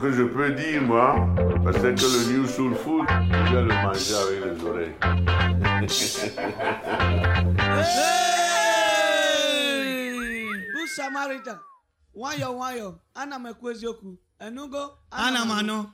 que je peux dire, moi, c'est que le New Soul Food, je vais le manger avec les oreilles. Good Samaritan? Wayo, wayo. Ana m ekwu eziokwu. Enugo? Ana m anọ.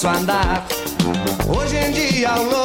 nosso andar. Hoje em dia, ao longo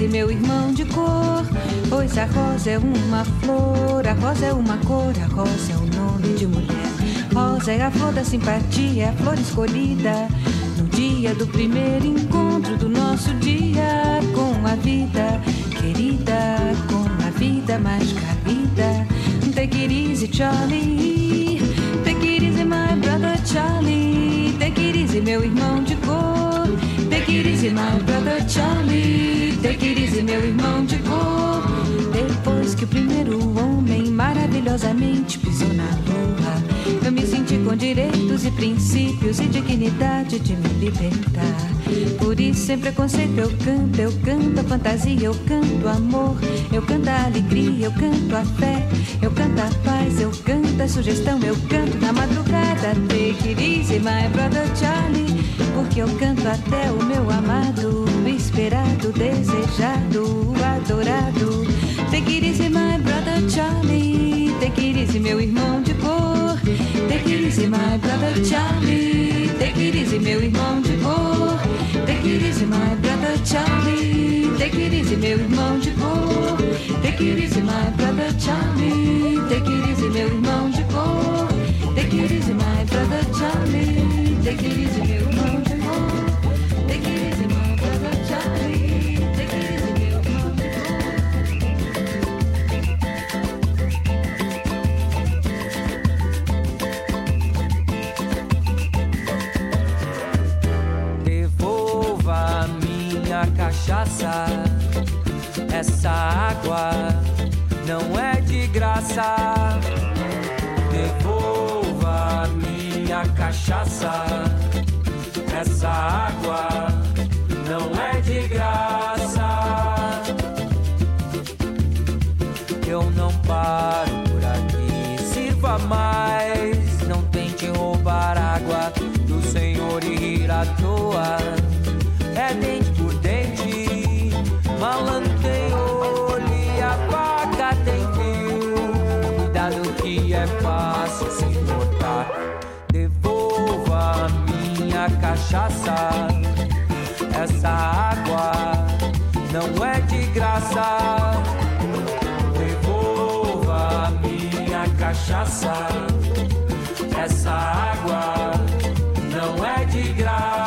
e meu irmão de cor. Pois a rosa é uma flor, a rosa é uma cor, a rosa é o um nome de mulher. Rosa é a flor da simpatia, a flor escolhida no dia do primeiro encontro do nosso dia com a vida querida, com a vida mais querida. Take it easy, Charlie. Take it easy, my brother Charlie. Take it easy, meu irmão de easy, my brother Charlie. Take it easy, meu irmão de cor. Depois que o primeiro homem maravilhosamente pisou na lua, eu me senti com direitos e princípios e dignidade de me libertar. Por isso, sem preconceito, eu canto, eu canto a fantasia, eu canto amor, eu canto a alegria, eu canto a fé, eu canto a paz, eu canto a sugestão, eu canto na madrugada. Take it easy, my brother Charlie porque eu canto até o meu amado, esperado, desejado. cachaça. Essa água não é de graça. Devolva minha cachaça. Essa água não é de graça.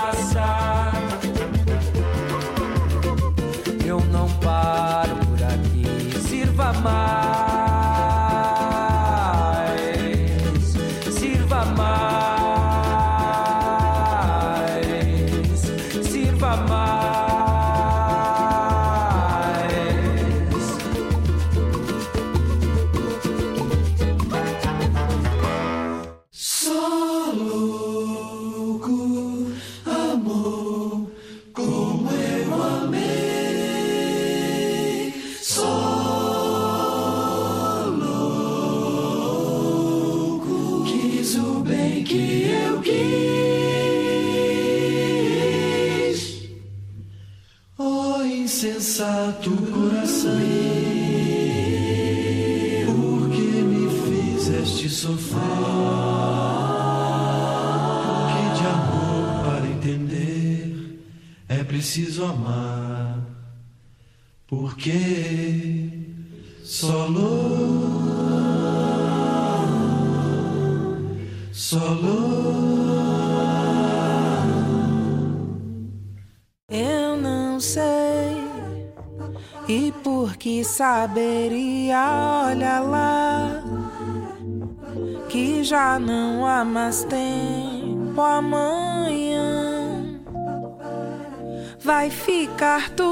ficar.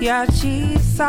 yeah, she's.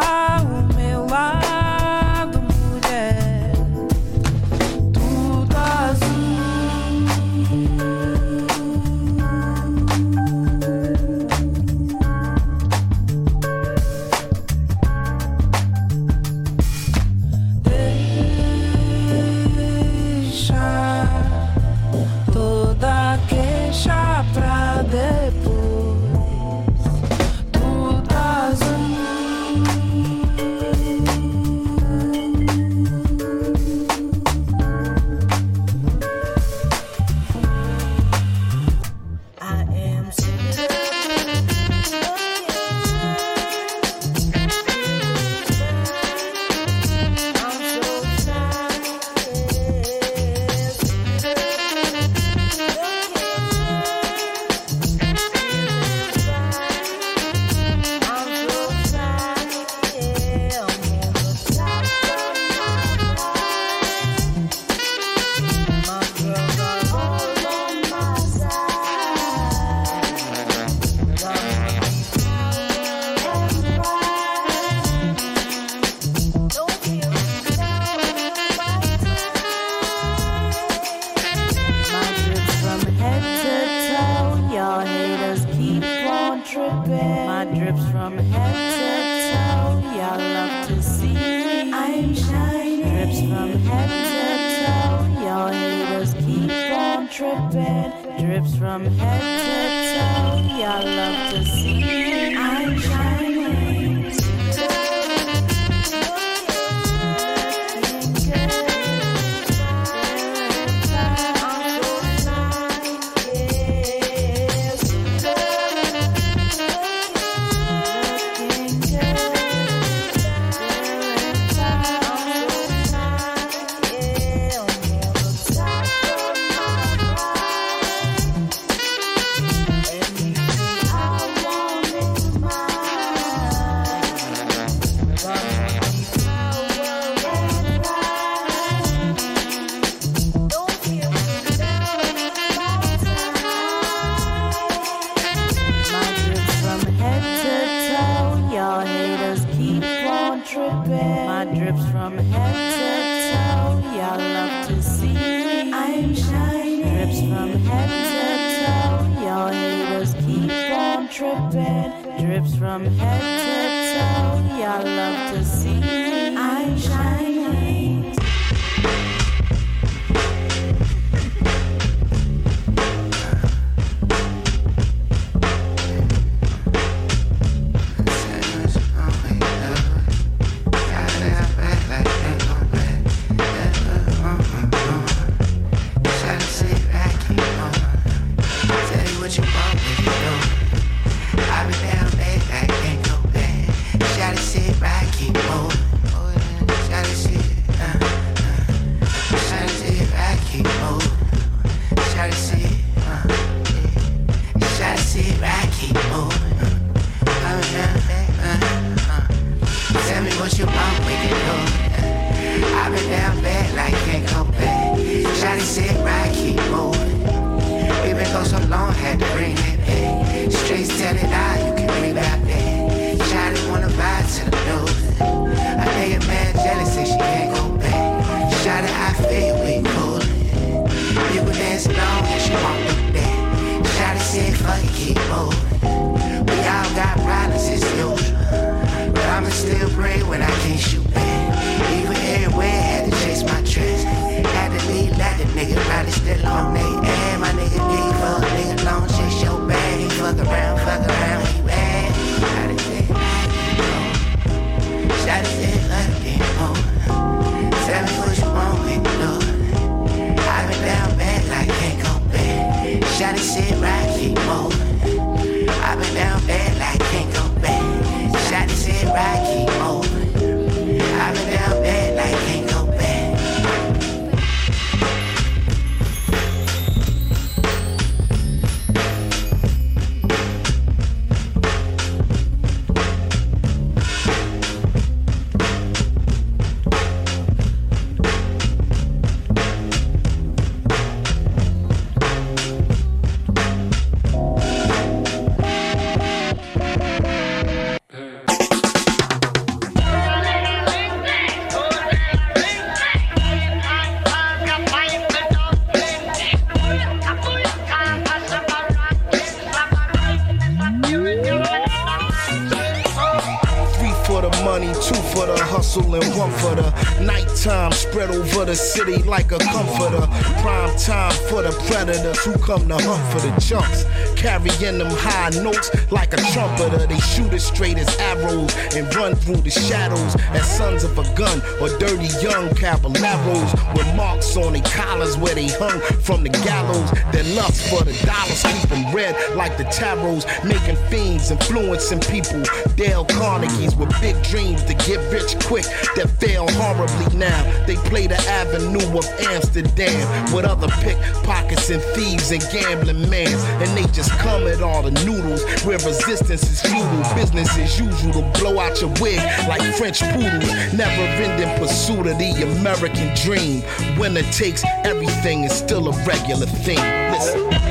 City like a comforter. Prime time for the predators who come to hunt for the chunks. Carrying them high notes like a trumpeter. They shoot as straight as arrows and run through the shadows as sons of a gun or dirty young caballeros with marks on their collars where they hung from the gallows. Their lust for the dollars keep them red like the tarots, making fiends, influencing people. Dale Carnegie's with big dreams to get rich quick that fail horribly now. They play the avenue of Amsterdam with other pickpockets and thieves and gambling mans. And they just come at all the noodles where resistance is futile. Business as usual to blow out your wig like French poodles. Never ending pursuit of the American dream. Winner takes everything is still a regular thing. Listen.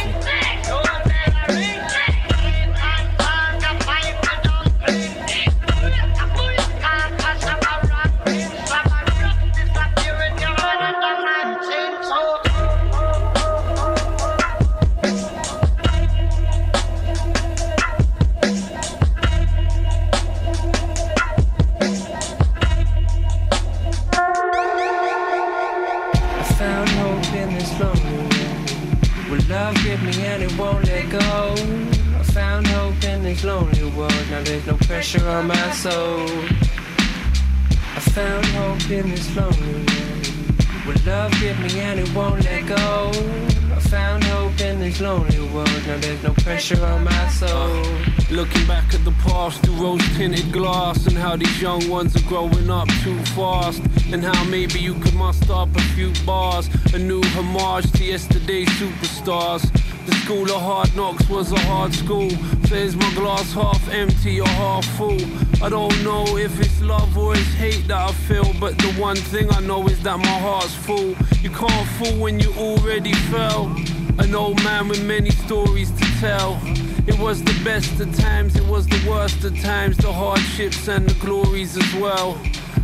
This lonely world. Now there's no pressure on my soul. I found hope in this lonely world. Will love grip me and it won't let go? I found hope in this lonely world. Now there's no pressure on my soul. Looking back at the past through rose tinted glass and how these young ones are growing up too fast. And how maybe you could muster up a few bars. A new homage to yesterday's superstars. The school of hard knocks was a hard school. So is my glass half empty or half full? I don't know if it's love or it's hate that I feel. But the one thing I know is that my heart's full. You can't fool when you already fell. An old man with many stories to tell. It was the best of times, it was the worst of times, the hardships and the glories as well.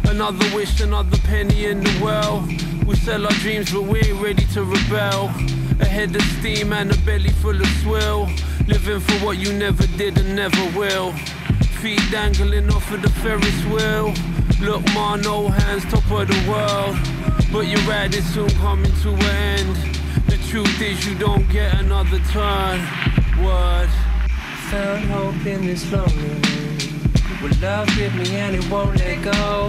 Another wish, another penny in the well. We sell our dreams, but we're ready to rebel. A head of steam and a belly full of swill. Living for what you never did and never will. Feet dangling off of the Ferris wheel. Look, ma, no hands, top of the world. But your ride is soon coming to an end. The truth is, you don't get another turn. Word. Found hope in this lonely world. Will love grip me and it won't let go?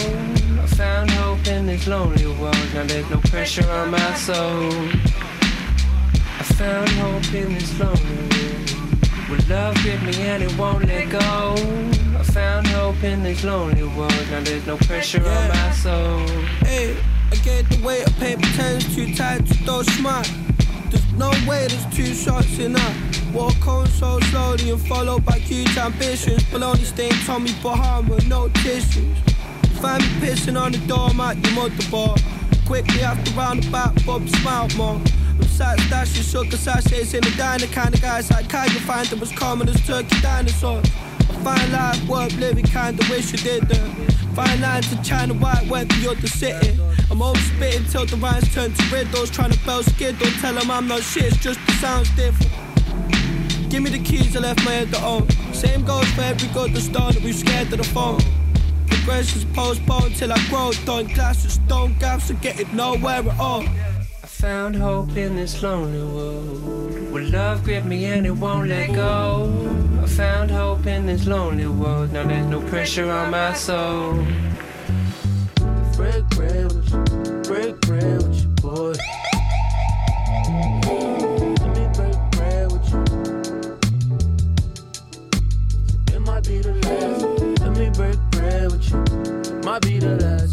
I found hope in this lonely world. Now there's no pressure on my soul. I found hope in this lonely world. Will love grip me and it won't let go? I found hope in this lonely world. Now there's no pressure on my soul. Hey, I get the weight of paper tens too tight to throw smart. There's no way there's two shots enough. Walk on so slowly and followed by huge ambitions. Baloney stain Tommy Bahama, no tissues. Find me pissing on the door, doormat, you motorboard. Quickly after roundabout, Bob smiled more. I'm sat stashing sugar sachets in the diner, kind of guys like you find them as common as turkey dinosaurs. I find life worth living, kinda wish you did that. Fine lines to China white, went the other city. I'm over spitting till the rhymes turn to riddles, trying to bell skid, don't tell them I'm not shit, it's just the sounds different. Give me the keys, I left my head to own. Same goes for every good that's done, we scared of the phone. Progression's postponed till I grow, done glasses, stone gaps, and get it nowhere at all. Found hope in this lonely world. Will love grip me and it won't let go? I found hope in this lonely world. Now there's no pressure on my soul. Break bread with you, break bread with you, boy. Let me break bread with you. It might be the last. Let me break bread with you. Might be the last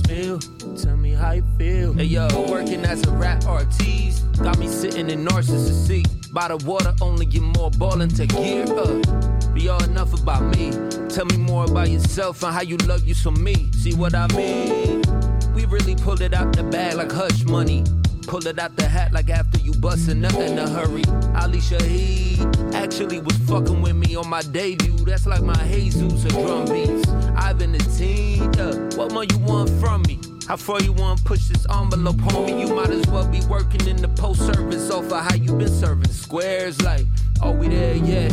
me feel. Hey yo, working as a rap artiste got me sitting in narcissist seat. By the water, only get more ballin' to gear up. Be all enough about me. Tell me more about yourself and how you love you some me. See what I mean? We really pulled it out the bag like hush money. Pull it out the hat like after you bustin' nothing in a hurry. Ali Shaheed actually was fucking with me on my debut. That's like my Jesus or drum beats. I've been a teen, yeah. What more you want from me? How far you want to push this envelope, homie? You might as well be working in the post service off of how you been serving squares. Like, are we there yet?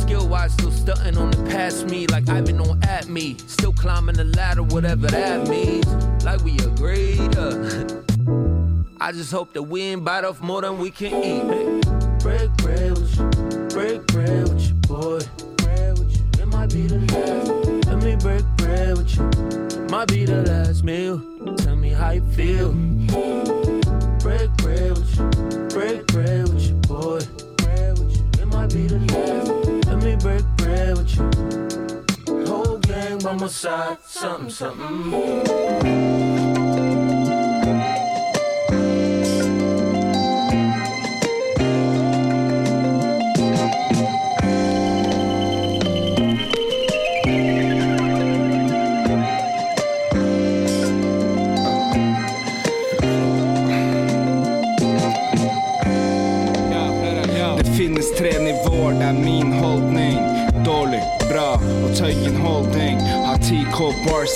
Skill wise, still stunting on the past me, like I been on at me. Still climbing the ladder, whatever that means. Like we agreed. Uh. I just hope that we ain't bite off more than we can eat. Break bread with you, break bread with you, boy. Bread with you, it might be the last. Let me break bread with you, might be the last meal. Tell me how you feel. Break bread with you, break bread with you, boy. It might be the last. Let me break bread with you. Whole gang by my side, something, something.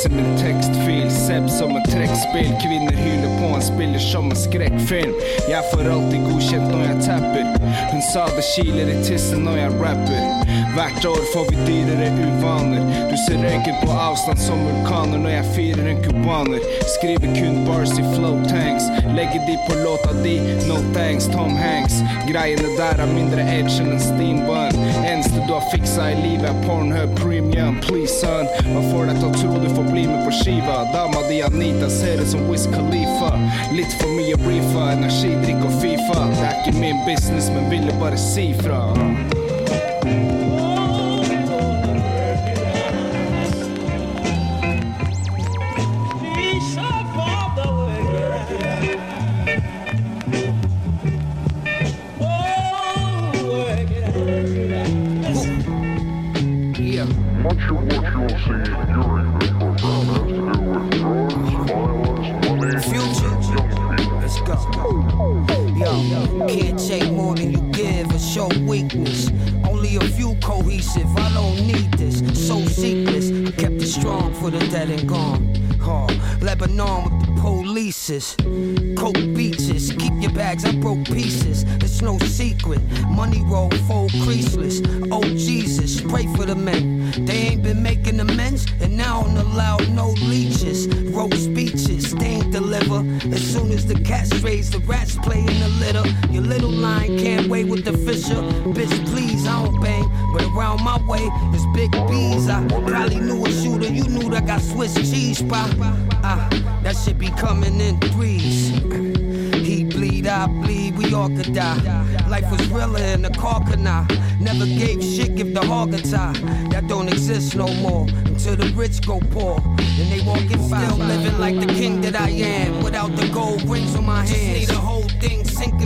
Som en tekstfil, Seb som et trekkspill. Kvinner hyler på en spiller som en skrekkfilm. Jeg får alltid godkjent når jeg tapper. Hun sa det kiler i tissen når jeg rapper. Hvert år får vi dyrere uvaner. Du ser røyken på avstand som vulkaner når jeg firer en cubaner. Skriver kun bars i flow tanks. Legger de på låta di, no thanks, Tom Hanks. Greiene der er mindre edge enn en steambun. Eneste du har fiksa i livet er Pornhub Premium. Please son, hva får deg til å tro du får bli med på skiva? Dama di Anita ser ut som Wiz Khalifa. Litt for mye reefa, energidrikk og Fifa. Det er ikke min business, men ville bare si fra. Coke beaches, keep your bags, I broke pieces. It's no secret. Money roll, full creaseless. Oh Jesus, pray for the men. They ain't been making amends, and now don't allow no leeches. Wrote speeches, they ain't deliver. As soon as the cats raise, the rats play in the litter. Your little line can't wait with the fisher. Bitch, please, I don't bang, but around my way is big bees. I probably knew a shooter, you knew that got Swiss cheese spot. Ah, that shit be coming in threes. He bleed, I bleed, we all could die. Life was realer in the car. Never gave shit, give the hog a tie. That don't exist no more until the rich go poor. And they walking still living like the king that I am. Without the gold rings on my hands. Just need the whole thing sink.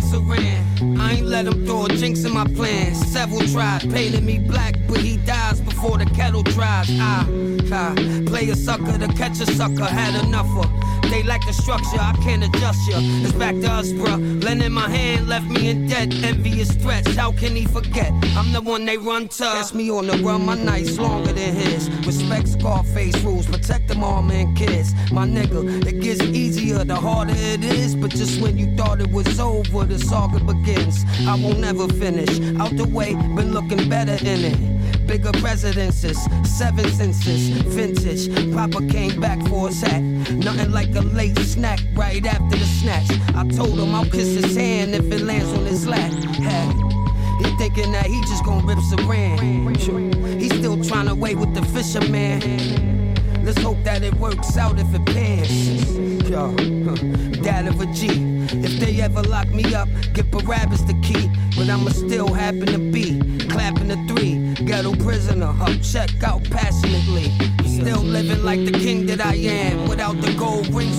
I ain't let him throw a jinx in my plans. Several tried painting me black, but he dies before the kettle dries. I, I play a sucker to catch a sucker, had enough of. They like the structure, I can't adjust ya. It's back to us, bruh. Lend in my hand, left me in debt. Envious threats, how can he forget? I'm the one they run to. Catch me on the run, my nights longer than his. Respect Scarface rules, protect them all, man, kids. My nigga, it gets easier the harder it is. But just when you thought it was over, the saga begins. I won't never finish. Out the way, been looking better in it. Bigger residences, seven senses, vintage. Papa came back for his hat. Nothing like a late snack right after the snatch. I told him I'll kiss his hand if it lands on his lap. Hey. He thinking that he just gonna rip Saran. He still trying to wait with the fisherman. Let's hope that it works out if it pans. Yo, dad of a G. If they ever lock me up, give Barabbas the key. But I'ma still happen to be clapping the three. Ghetto prisoner, up check out passionately. Still living like the king that I am. Without the gold rings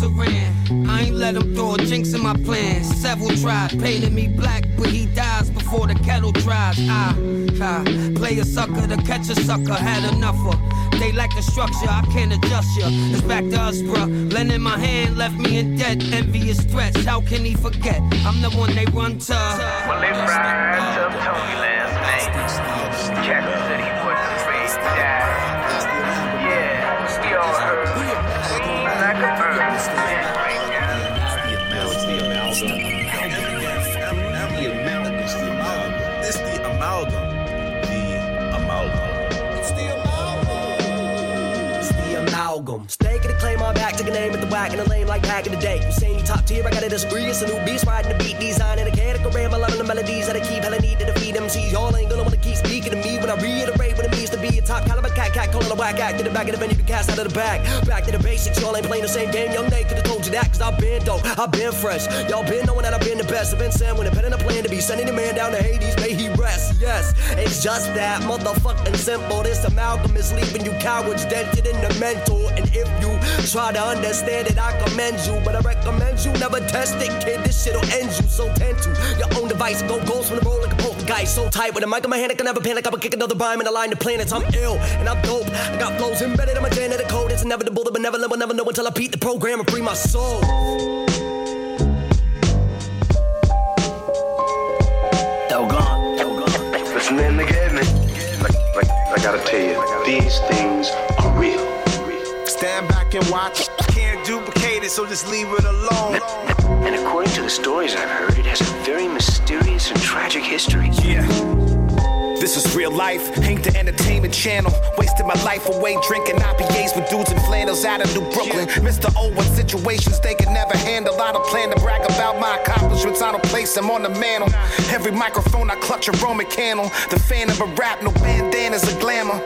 saran. I ain't let him throw a jinx in my plans. Several tried painting me black, but he dies before the kettle dries. I, I play a sucker to catch a sucker, had enough of. They like the structure, I can't adjust ya. It's back to us, bruh. Lend in my hand, left me in debt. Envious threats, how can he forget? I'm the one they run to. Well, they fried up Tony last night. Jackson a name at the lame like back in the day. You saying you top tier, I gotta disagree. It's a new beast riding the beat, designing a category. I'm loving the melodies that I keep hella need to defeat MCs. Y'all ain't gonna wanna keep speaking to me when I reiterate what it means to be a top caliber cat cat calling a whack act to the back of the venue, be cast out of the bag. Back to the basics, y'all ain't playing the same game. Young Nate could've told you that, cause I've been dope, I've been fresh. Y'all been knowing that I've been the best. I've been saying when it been in a plan to be sending the man down to Hades, may he rest. Yes, it's just that motherfucking simple. This amalgam is leaving you cowards dented in the mental. And if you try to understand it, I commend you. But I recommend you never test it, kid. This shit'll end you. So tend to your own device. Go ghost when the roll like a poltergeist. So tight with a mic in my hand, I can never panic. I'ma kick another rhyme and align the planets. I'm ill and I'm dope. I got flows embedded in my genetic code. It's inevitable. The benevolent will never know until I beat the program and free my soul. Doggone. Listen in the game, man. Like, like, I gotta tell you, these things are real. Stand back and watch. Can't duplicate it, so just leave it alone. And according to the stories I've heard, it has a very mysterious and tragic history. Yeah. This is real life, ain't the entertainment channel. Wasting my life away drinking IPAs with dudes in flannels out of New Brooklyn. Mr. O, what situations they can never handle. I don't plan to brag about my accomplishments, I don't place them on the mantle. Every microphone I clutch a Roman candle. The fan of a rap, no bandanas or glamour.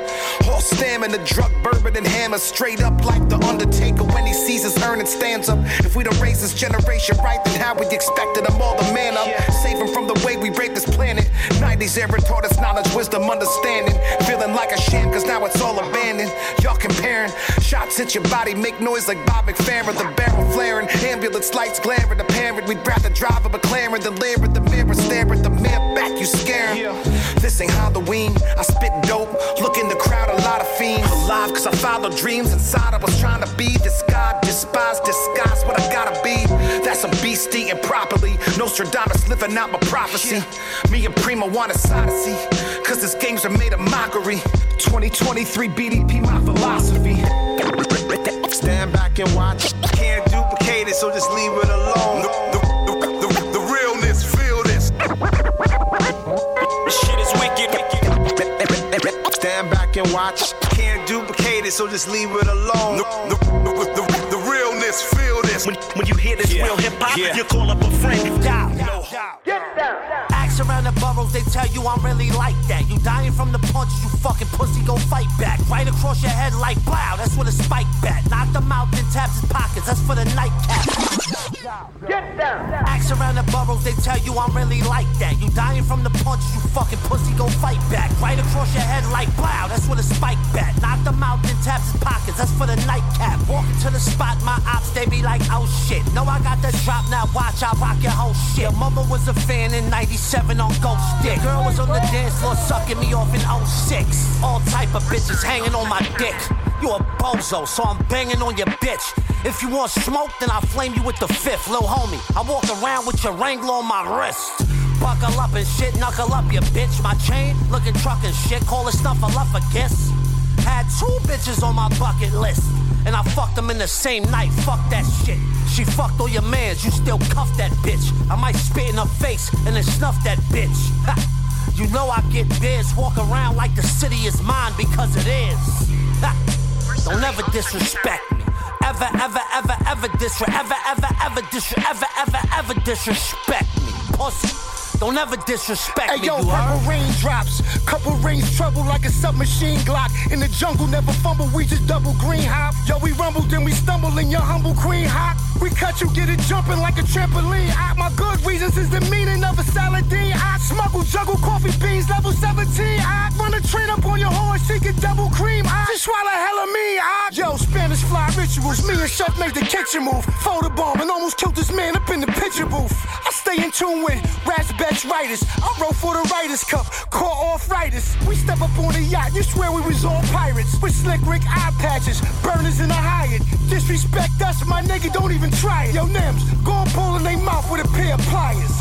All stamina, drug, bourbon, and hammer. Straight up like the Undertaker when he sees his earning stands up. If we don't raise this generation right, then how we expected them all to man up? Save them from the way we rape this planet. 90s era taught us knowledge, wisdom, understanding. Feeling like a sham, cause now it's all abandoned. Y'all comparing. Shots hit your body, make noise like Bob McFerrin. The barrel flaring, ambulance lights glaring. Apparent, we'd rather drive a McLaren than leer at the mirror, stare at the mirror back, you scaring. This ain't Halloween, I spit dope. Look in the crowd, a lot of fiends. Alive, cause I follow dreams inside. I was trying to be this God, despise, disguise what I gotta be. That's a beast eating properly. Nostradamus living out my prophecy. Me and Prima want a odyssey. Cause these games are made of mockery. 2023 BDP, my philosophy. Stand back and watch. Can't duplicate it, so just leave it alone. The, the, the, the, the realness, feel this. This Shit is wicked. Stand back and watch. Can't duplicate it, so just leave it alone. The, the, the, the, the realness, feel this. When, when you hear this real hip hop, you call up a friend. Get Down. Ask around the they tell you I'm really like that. You dying from the punches, you fucking pussy, go fight back. Right across your head like blow, that's with a spike bat. Knock them out, then taps his pockets, that's for the nightcap. Get down. Ask around the boroughs, they tell you I'm really like that. You dying from the punches, you fucking pussy, go fight back. Right across your head like blow, that's with a spike bat. Knock them out, then taps his pockets, that's for the nightcap. Walking to the spot, my ops, they be like, oh shit. No, I got the drop, now watch, I rock your whole shit. Mama was a fan in 97 on Ghost Stick. Girl was on the dance floor sucking me off in 06. All type of bitches hanging on my dick. You a bozo, so I'm banging on your bitch. If you want smoke, then I'll flame you with the fifth, lil homie. I walk around with your Wrangler on my wrist. Buckle up and shit, knuckle up, you bitch. My chain, looking truck and shit, call it stuff I love a kiss. Had two bitches on my bucket list. And I fucked them in the same night, fuck that shit. She fucked all your mans, you still cuff that bitch. I might spit in her face and then snuff that bitch. Ha. You know I get biz, walk around like the city is mine because it is. Ha. Don't ever disrespect me. Ever, ever, ever, ever disrespect, ever, ever, ever disrespect, ever, ever, ever disrespect me. Pussy. Don't ever disrespect Hey me, yo, you purple raindrops, couple rings trouble like a submachine Glock. In the jungle, never fumble, we just double green hop. Yo, we rumble, then we stumble in your humble queen hop. We cut you, get it jumping like a trampoline. Hop. My good reasons is the meaning of a saladine. I smuggle, juggle coffee beans, level 17. I run a train up on your horse, she get double cream. I just swallow hella me. I yo, Spanish fly rituals. Me and Chef made the kitchen move. Photo bomb and almost killed this man up in the picture booth. I stay in tune with Raspberry writers. I wrote for the Writers Cup, caught arthritis. We step up on the yacht, you swear we was all pirates. With slick Rick eye patches, burners in a Hyatt. Disrespect us, my nigga, don't even try it. Yo, Nims, go and pull in their mouth with a pair of pliers.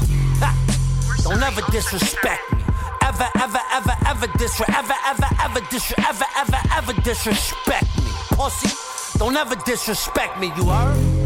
Don't ever disrespect me. Ever, ever, ever, ever disrespect, ever, ever, ever disrespect, ever, ever, ever disrespect me. Pussy. Don't ever disrespect me, you heard?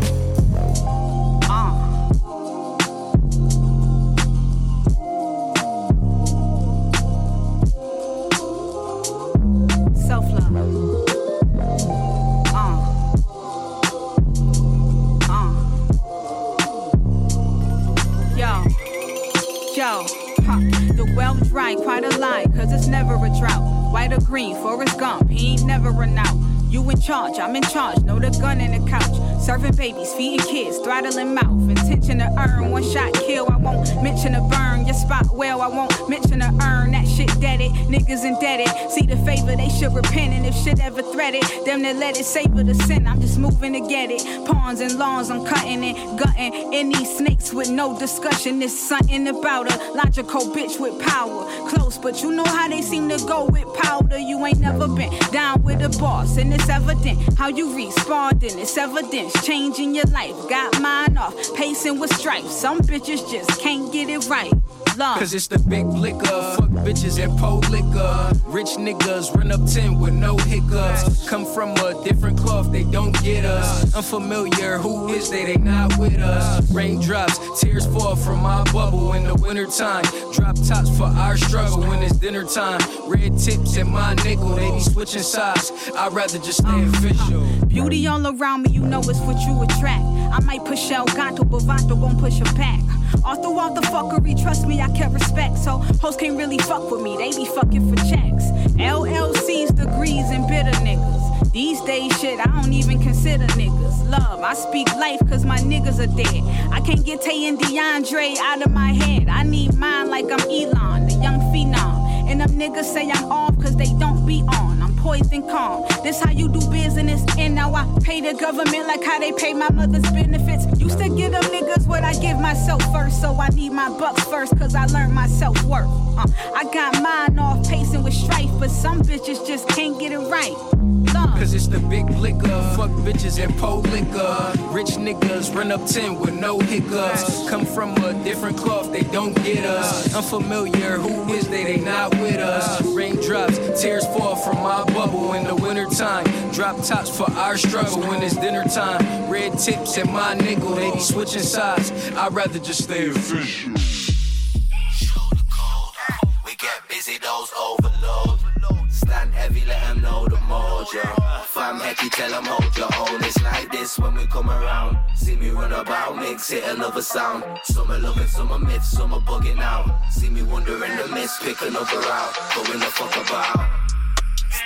The well dry, quite a lie, cause it's never a drought. White or green, Forrest Gump, he ain't never run out. You in charge, I'm in charge, know the gun in the couch. Serving babies, feeding kids, throttling mouth. Intention to earn, one shot kill, I won't mention a burn. Your spot well, I won't mention a earn. That shit dead it, niggas indebted. See the favor, they should repent. And if shit ever threaded, them that let it savor the sin. I'm just moving to get it. Pawns and lawns, I'm cutting it, gutting. Any snakes with no discussion. There's something about a logical bitch with power. Close, but you know how they seem to go with powder. You ain't never been down with the boss, and it's evident how you responding. It's evidence changing your life. Got mine off, pacing with stripes. Some bitches just can't get it right. Cause it's the big liquor. Fuck bitches and pole liquor. Rich niggas run up 10 with no hiccups. Come from a different cloth, they don't get us. Unfamiliar, who is they? They not with us. Raindrops, tears fall from my bubble in the wintertime. Drop tops for our struggle when it's dinner time. Red tips and my nickel, they be switching sides. I'd rather just stay um, official. Beauty all around me, you know it's what you attract. I might push El Gato, but Vato gon' push her back. All throughout the fuckery, trust me, I can't respect. So hoes can't really fuck with me, they be fucking for checks. LLCs, degrees, and bitter niggas. These days, shit, I don't even consider niggas. Love, I speak life cause my niggas are dead. I can't get Tay and DeAndre out of my head. I need mine like I'm Elon, the young phenom. And them niggas say I'm off cause they don't be on. Poison calm. This how you do business. And now I pay the government like how they pay my mother's benefits. Used to give them niggas what I give myself first. So I need my bucks first cause I learned my self worth. Uh, I got mine off pacing with strife, but some bitches just can't get it right. Cause it's the big liquor. Fuck bitches and pole liquor. Rich niggas run up 10 with no hiccups. Come from a different cloth, they don't get us. Unfamiliar, who is they? They not with us. Raindrops, tears fall from my bubble in the wintertime. Drop tops for our struggle when it's dinner time. Red tips and my nickel, they be switching sides. I'd rather just stay official. We get busy, those overload. Stand heavy, let them know the mojo. Fam hecky, tell them hold your own. It's like this when we come around. See me run about, mix it another sound. Some are loving, some are myths, some are bugging out. See me wander in the mist, pick another out. Going the fuck about.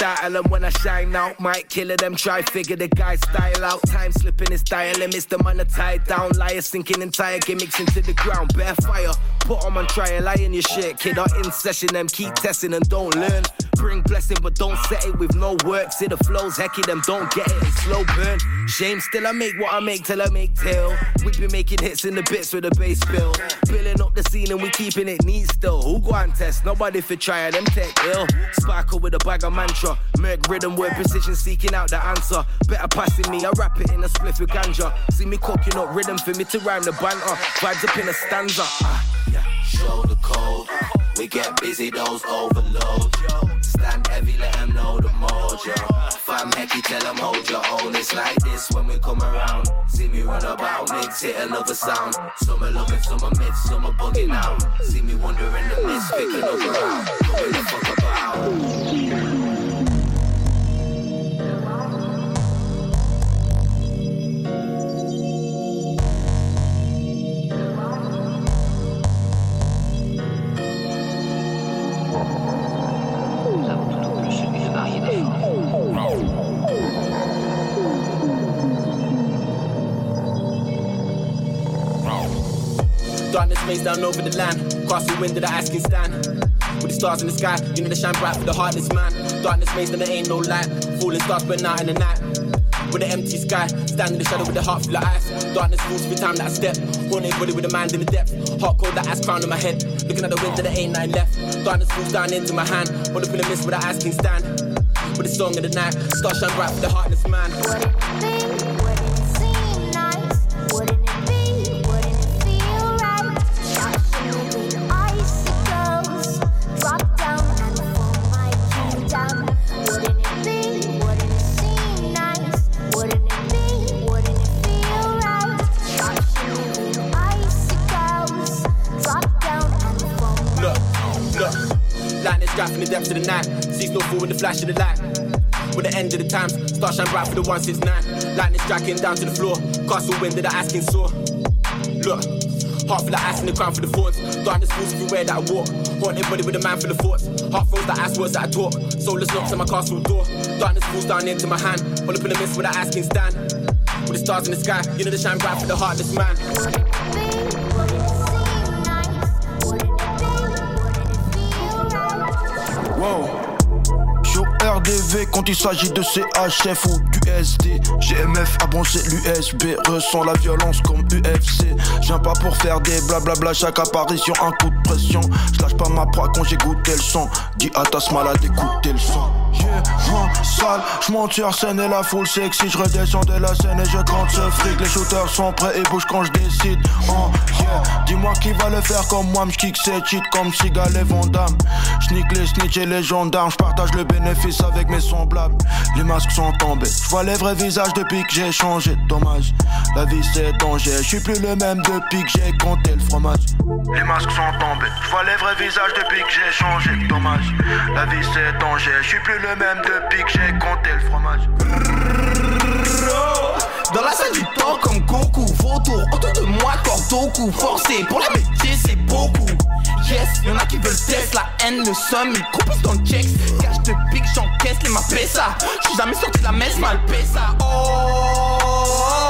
Style them when I shine out, might kill them. Try figure the guy style out. Time slipping his style, is the man to tie it down. Liar sinking entire gimmicks into the ground. Bare fire, put on man trial, lie in your shit. Kid are in session, them keep testing and don't learn. Bring blessing, but don't set it with no work. See the flows, hecky them, don't get it. It's slow burn. Shame still, I make what I make till I make tail. We been making hits in the bits with the bass bill. Building up the scene and we keeping it neat still. Who go and test? Nobody for try them tech ill. Sparkle with a bag of mantra. Merc rhythm word precision seeking out the answer. Better passing me, I rap it in a split with ganja. See me cooking up rhythm for me to rhyme the banter. Vibes up in a stanza. Ah, yeah. Show the code. We get busy, those overload. Stand heavy, let them know the mojo. Fam hecky, tell them hold your own. It's like this when we come around. See me run about, mix it another sound. Some are loving, some are myths, some are bugging out. See me wander in the mist, pick another out. Going the fuck about. Darkness rains down over the land. Cross the wind of the asking stand. With the stars in the sky, you know they shine bright for the heartless man. Darkness rains, then there ain't no light. Falling stars burn out in the night. With the empty sky, stand in the shadow with the heart full of ice. Darkness falls every time that I step. Haunted body with a mind in the depth. Heart cold, that ice crown on my head. Looking at the wind, there ain't nine left. Darkness falls down into my hand. All up in the mist with the asking stand. With the song of the night, stars shine bright for the heartless man. In the flash of the light. With the end of the times, stars shine bright for the one since nine. Lightning striking down to the floor. Castle wind that the asking saw. Look, heart full of ice in the ground for the thoughts. Darkness falls everywhere that I walk. Haunted body with a man full of thoughts. Heart froze the ice words that I talk. Soulless knocks on my castle door. Darkness falls down into my hand. All up in the mist with the asking stand. With the stars in the sky, you know they shine bright for the heartless man. Quand il s'agit de CHF ou d'USD GMF a bronzé l'USB Ressent la violence comme UFC Je viens pas pour faire des blablabla Chaque apparition un coup de pression. Je pas ma proie quand j'ai goûté le sang. Dis à ta malade d'écouter le son Hein, sale, je monte sur scène et la foule sexy, je redescends de la scène et je compte ce fric. Les shooters sont prêts et bougent quand je décide. Oh, yeah, dis-moi qui va le faire comme moi, j'kick ces cheats comme Sigal et Vandame. J'nique les snitch et les gendarmes, j'partage le bénéfice avec mes semblables. Les masques sont tombés, j'vois les vrais visages depuis que j'ai changé. Dommage, la vie c'est danger, je suis plus le même depuis que j'ai compté le fromage. Les masques sont tombés, j'vois les vrais visages depuis que j'ai changé. Dommage, la vie c'est danger, je suis plus le même depuis que j'ai compté le fromage. Dans la salle du temps comme Goku Vautour autour de moi Cordoku Forcé pour la métier c'est beaucoup. Yes, y'en a qui veulent test la haine, le somme, ils coupent dans le checks Cache de pique, j'encaisse les ma ça. J'suis jamais sorti de la messe, mal ça. Oh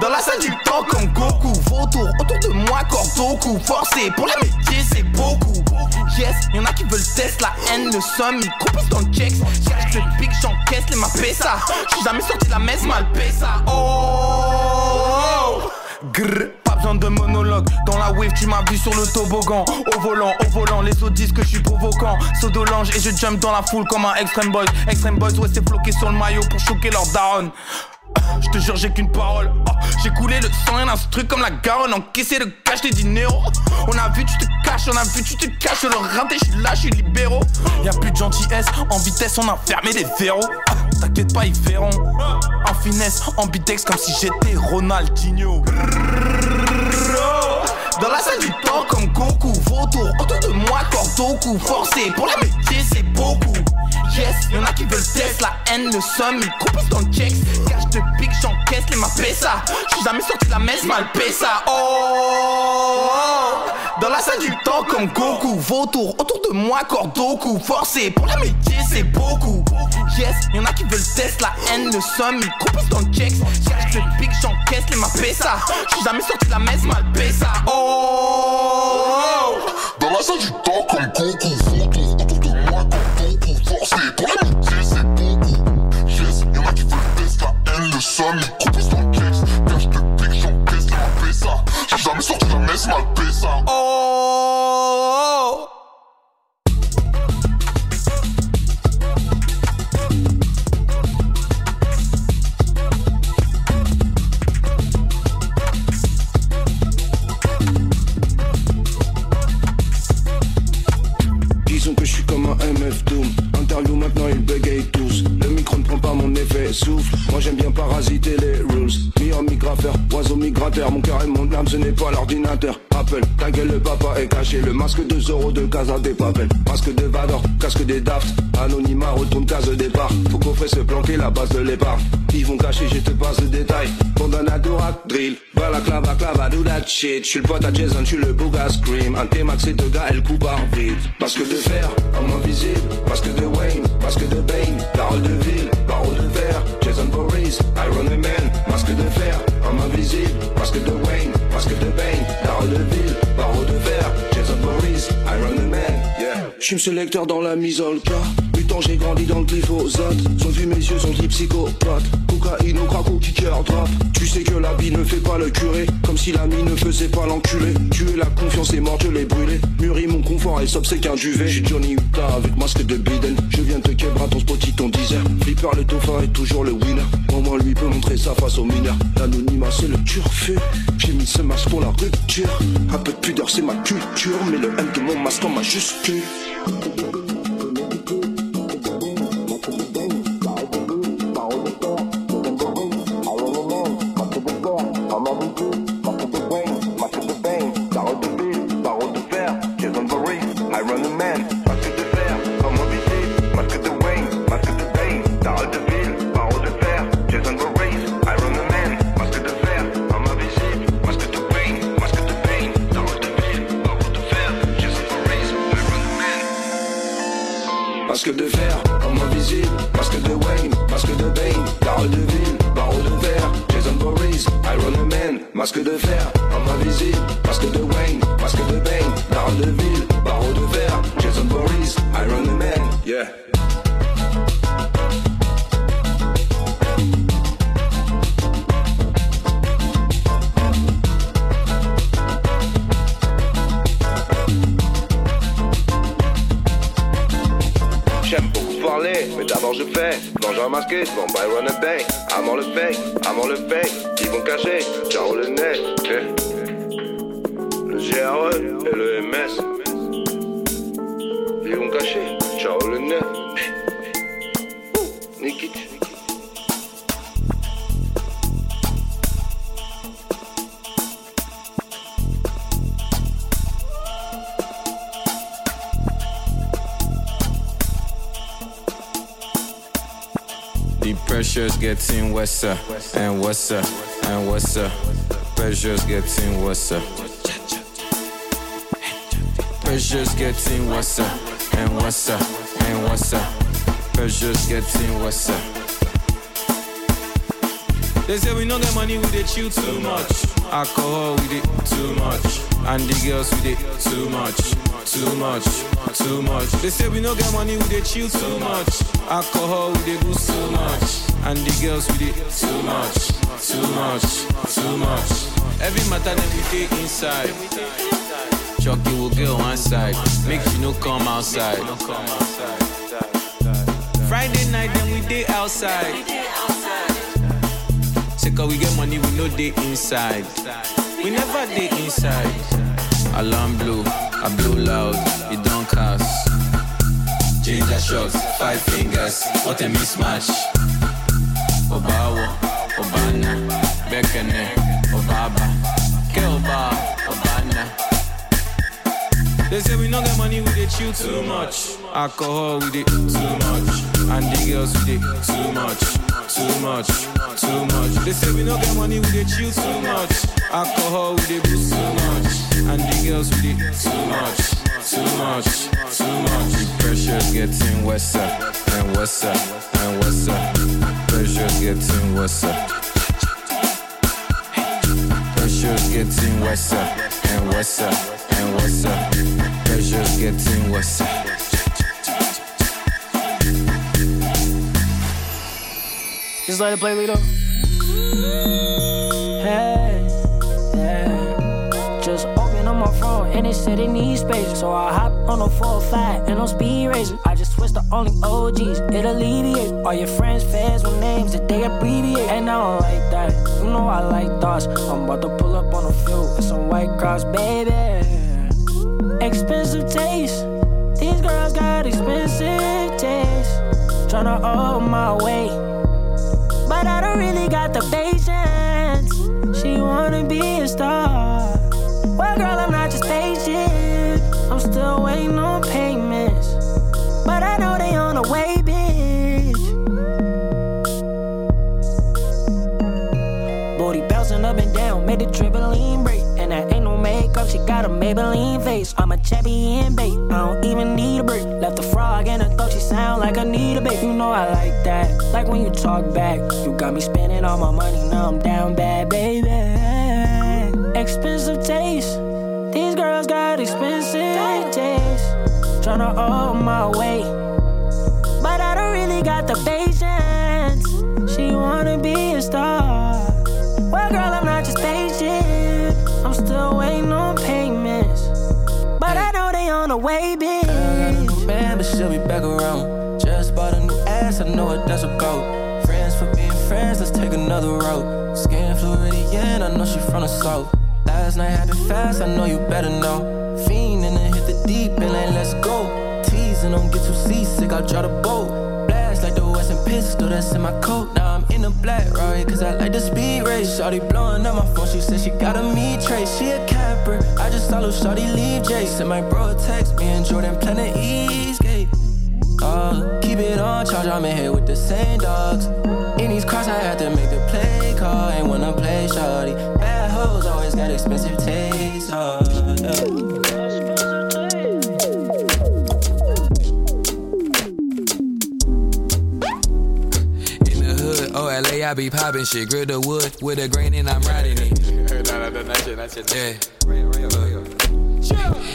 dans la salle du temps comme Goku Vautour autour de moi Cordoku Forcé pour la métier c'est beaucoup Yes, y'en a qui veulent test la haine, le somme, ils coupent dans le checks Cache de pique, j'encaisse les ma ça J'suis jamais sorti de la messe, mal ça Oh pas besoin de monologue. Dans la wave, tu m'as vu sur le toboggan. Au volant, au volant, les autres disent que je suis provocant. Sodolange et je jump dans la foule comme un extreme boy. Extreme boys, ouais, c'est floqué sur le maillot pour choquer leur daronne. Je te jure, j'ai qu'une parole. Oh, j'ai coulé le sang, un truc comme la Garonne. Encaissé le cash des dinero. On a vu, tu te caches, on a vu, tu te caches. Le rinté, je suis là, je suis libéraux. Y'a plus de gentillesse, en vitesse, on a fermé les verrous. Ah, T'inquiète pas, ils verront. En finesse, en bitex, comme si j'étais Ronaldinho. Dans la salle du temps comme Goku Vautour autour de moi Cordoku Forcé. Pour la métier c'est beaucoup. Yes, y'en a qui veulent test. La haine, le somme, ils coupent dans le checks. Cache de pique, j'encaisse les ma ça J'suis jamais sorti de la messe, mal ça Oh Dans la salle du temps comme Goku. Vautour autour de moi Cordoku Forcé. Pour la métier c'est beaucoup. Yes, y'en a qui veulent test. La haine, le somme, ils coupent dans le checks. Cache de pique, j'encaisse les ma ça J'suis jamais sorti de la messe, mal ça Oh Dans la salle du temps comme Goku Vautour autour de moi Goku Forcé pour la métier c'est beaucoup Yes, y'en a qui veulent test la haine, le somme, ils coupent dans le checks Cache de pique, j'encaisse les ma ça. J'ai jamais sorti la messe, mal ça Le masque de Zoro de Casa des Papel. Masque de Vador, casque des Daft. Anonymat, retourne case départ. Faut frais se planquer la base de l'épargne. Ils vont cacher, je te passe le détail. Condamna Durac, drill. Balaclava, clava, do that shit. Je suis le pote à Jason, je suis le bouga scream. Un T-Max et deux gars, elle coupe vite. Masque de fer, homme invisible. Masque de Wayne, masque de Bane. Parole de ville, parole de verre. Jason Voorhees, Iron Man. Masque de fer, homme invisible. Masque de Wayne, masque de Bane. Parole de ville, Yeah. Je suis sélecteur dans la cas. Putain, j'ai grandi dans le glyphosate. Sont vu mes yeux, sont dit psychopathe. Cocaïne au crack au kicker drop. Tu sais que la vie ne fait pas le curé. Comme si la mie ne faisait pas l'enculé. Tu es la confiance est morte, je l'ai brûlé. Mûri mon confort et c'est qu'un duvet. J'suis Johnny Utah avec masque de Biden. Je viens te quebra ton spotty, ton deezer. Flipper le dauphin est toujours le winner. Comment lui peut montrer ça face aux mineurs. L'anonymat c'est le turfu. J'ai mis ce masque pour la rupture. Un peu de pudeur c'est ma culture. Mais le M de mon masque en majuscule. Thank you. De fer, worse uh, and what's up, and worse. uh. Pressure's getting worse. uh. Pressure's getting what's up, and what's up, and worse. uh. Pressure's getting what's up. They say we don't get money, we dey chill too much. Alcohol, we dey too much. And the girls, we dey too much, too much, too much. They say we don't get money, we dey chill too much. Alcohol, we dey boost too much. And the girls, we dey too much, too much, too much. Every matter that we dey inside. Chucky will on one side, make you no come outside. Friday night, then we dey outside. Say cause we get money, we know they inside. We never dey inside. Alarm blow, I blow loud, it don't cast. Ginger shots, five fingers, what a mismatch. Obawo, Obana, Bekene, Obaba, Kelba, Obana. They say we don't get money, we dey chill too much. Alcohol, we dey too much. And the girls, we dey too much, too much, too much. They say we don't get money, we dey chill too much. Alcohol, we dey boost too much. And the girls, we dey too much, too much, too much. The pressure's getting worse and worse uh, and worse. uh. Pressure's getting what's up. Pressure's getting what's up, and what's up, and what's up. Pressure's getting what's uh. Just let it play, Lito. And they said it needs space. So I hop on a 405 and on speed racing. I just twist the only OGs, it alleviates All your friends, fans with names that they abbreviate. And I don't like that. You know I like thoughts. I'm about to pull up on a few with some white cross, baby. Expensive taste. These girls got expensive taste. Tryna hold my weight but I don't really got the patience. She wanna be a star. Well, girl, I'm not know they on the way, bitch. Booty bouncing up and down, made the trampoline break. And that ain't no makeup, she got a Maybelline face. I'm a champion, babe. I don't even need a break. Left a frog and I thought she sound like I need a babe. You know I like that. Like when you talk back. You got me spending all my money, now I'm down bad, baby. Expensive taste. These girls got expensive taste. Tryna hold my weight. Really got the patience. She wanna be a star. Well, girl, I'm not just patient. I'm still waiting on payments. But I know they on the way, bitch. Man, but she'll be back around. Just bought a new ass, I know what that's about. Friends for being friends, let's take another route. Skin Floridian, I know she from the south. Last night happened fast, I know you better know. Fiend and hit the deep and like, let's go. Teasing, don't get too seasick, I'll draw the boat. Pistol that's in my coat. Now I'm in a black right, cause I like the speed race. Shorty blowing up my phone, she said she got a me trace. She a camper, I just follow Shorty leave Jace. And my bro a text me and Jordan planning Eastgate. Uh, keep it on charge, I'm in here with the same dogs. In these cross, I had to make the play call. Ain't wanna play shorty. Bad hoes always got expensive taste. Uh, yeah. Oh I be popping shit. Grill the wood with a grain and I'm riding it. Yeah.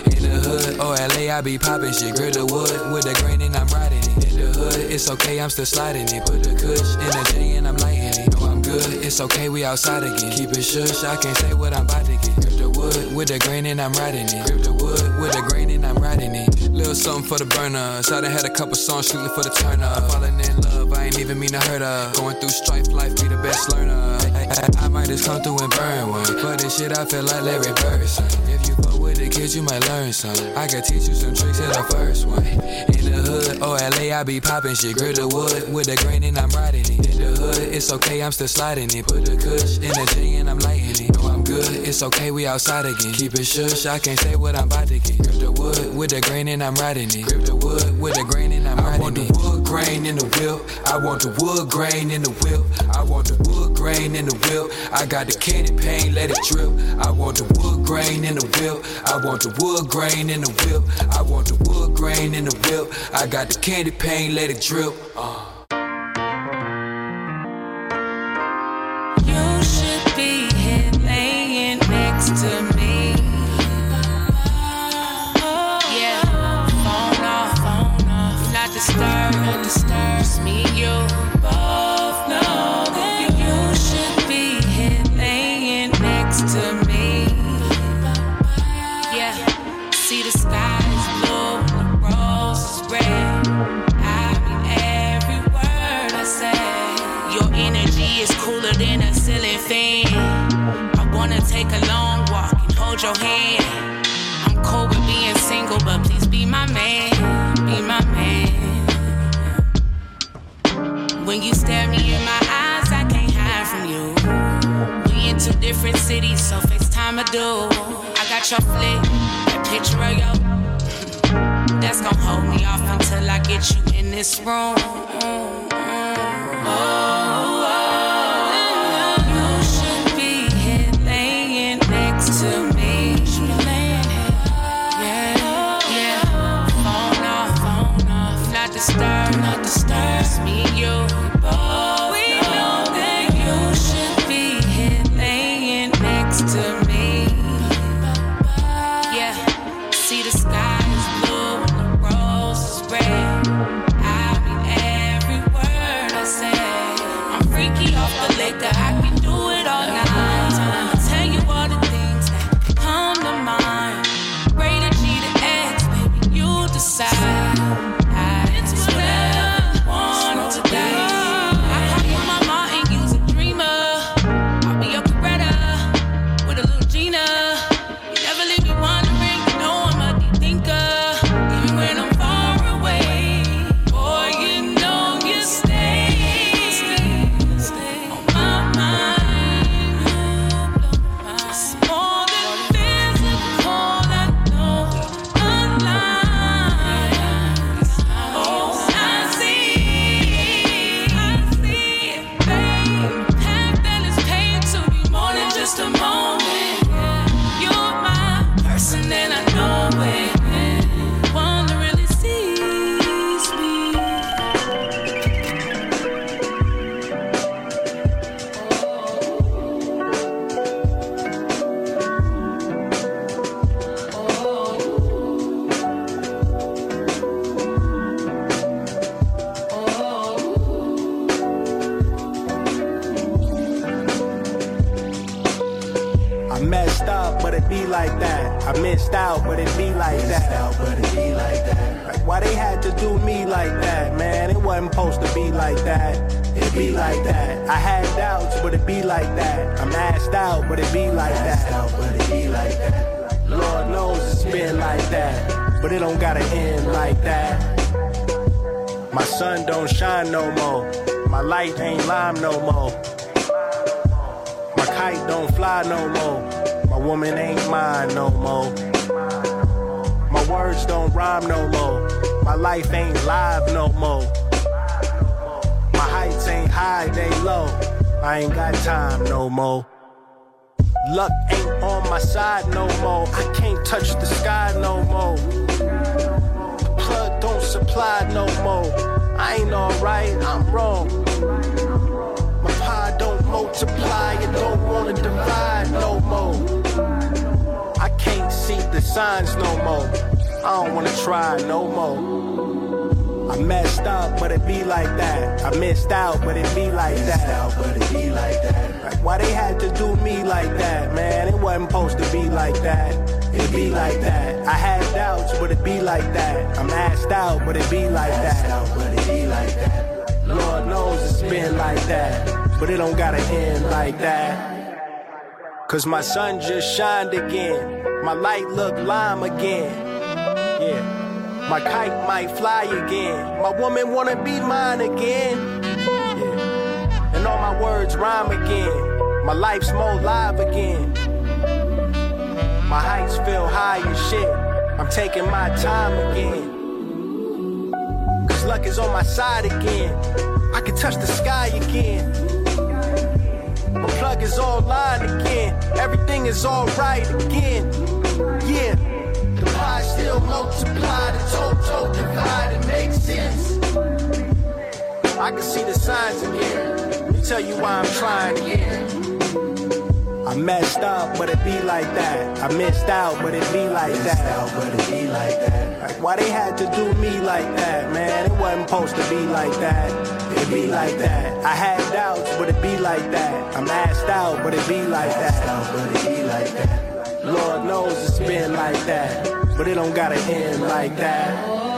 In the hood, oh LA, I be popping shit. Grill the wood with a grain and I'm riding it. In the hood, it's okay, I'm still sliding it. Put the kush in the J and I'm lighting it. No, I'm good, it's okay, we outside again. Keep it shush, I can't say what I'm about to get. Grip the wood with a grain and I'm riding it. Grip the wood with a grain and I'm riding it. Little something for the burners. I done had a couple songs strictly for the turn up. Falling in ain't even mean to hurt her. Going through strife, life be the best learner. I, I, I might just come through and burn one. But this shit, I feel like Larry Bird. son. If you fuck with the kids, you might learn some. I can teach you some tricks in the first one. In the hood, oh LA, I be popping shit. Grit the wood with the grain and I'm riding it. In the hood, it's okay, I'm still sliding it. Put the kush in the J and I'm lighting it. No, I'm good, it's okay, we outside again. Keep it shush, I can't say what I'm about to get. Grip the wood with the grain and I'm riding it. Grip the wood with the grain and I'm riding it. Grain in the whip. I want the wood grain in the whip. I want the wood grain in the whip. I got the candy paint, let it drip. I want the wood grain in the whip. I want the wood grain in the whip. I want the wood grain in the whip. I got the candy paint, let it drip. Uh. Your hand. I'm cold with being single, but please be my man, be my man. When you stare me in my eyes, I can't hide from you. We in two different cities, so FaceTime I do. I got your flick, that picture of you. That's gonna hold me off until I get you in this room. You no more. My woman ain't mine no more. My words don't rhyme no more. My life ain't live no more. My heights ain't high, they low. I ain't got time no more. Luck ain't on my side no more. I can't touch the sky no more. The plug don't supply no more. I ain't alright, I'm wrong. My pie don't multiply, it don't wanna divide no more. I can't see the signs no more. I don't wanna try no more. I messed up, but it be like that. I missed out, but it be like that. but it be like that. Like why they had to do me like that, man? It wasn't supposed to be like that. It be like that. I had doubts, but it be like that. I'm asked out, but it be like that. but it be like that. Lord knows it's been like that, but it don't gotta end like that. Cause my sun just shined again. My light look lime again. Yeah. My kite might fly again. My woman wanna be mine again. Yeah. And all my words rhyme again. My life's more live again. My heights feel high as shit. I'm taking my time again. Cause luck is on my side again. I can touch the sky again. Plug is online again. Everything is alright again. Yeah. The pie still multiply, the total divide, it makes sense. I can see the signs again. Let me tell you why I'm trying again. I messed up, but it be like that. I missed out, but it be like that. but it be like that. Like why they had to do me like that, man? It wasn't supposed to be like that. It be like that. I had doubts, but it be like that. I'm asked out, but it be like that. but it be like that. Lord knows it's been like that, but it don't gotta end like that.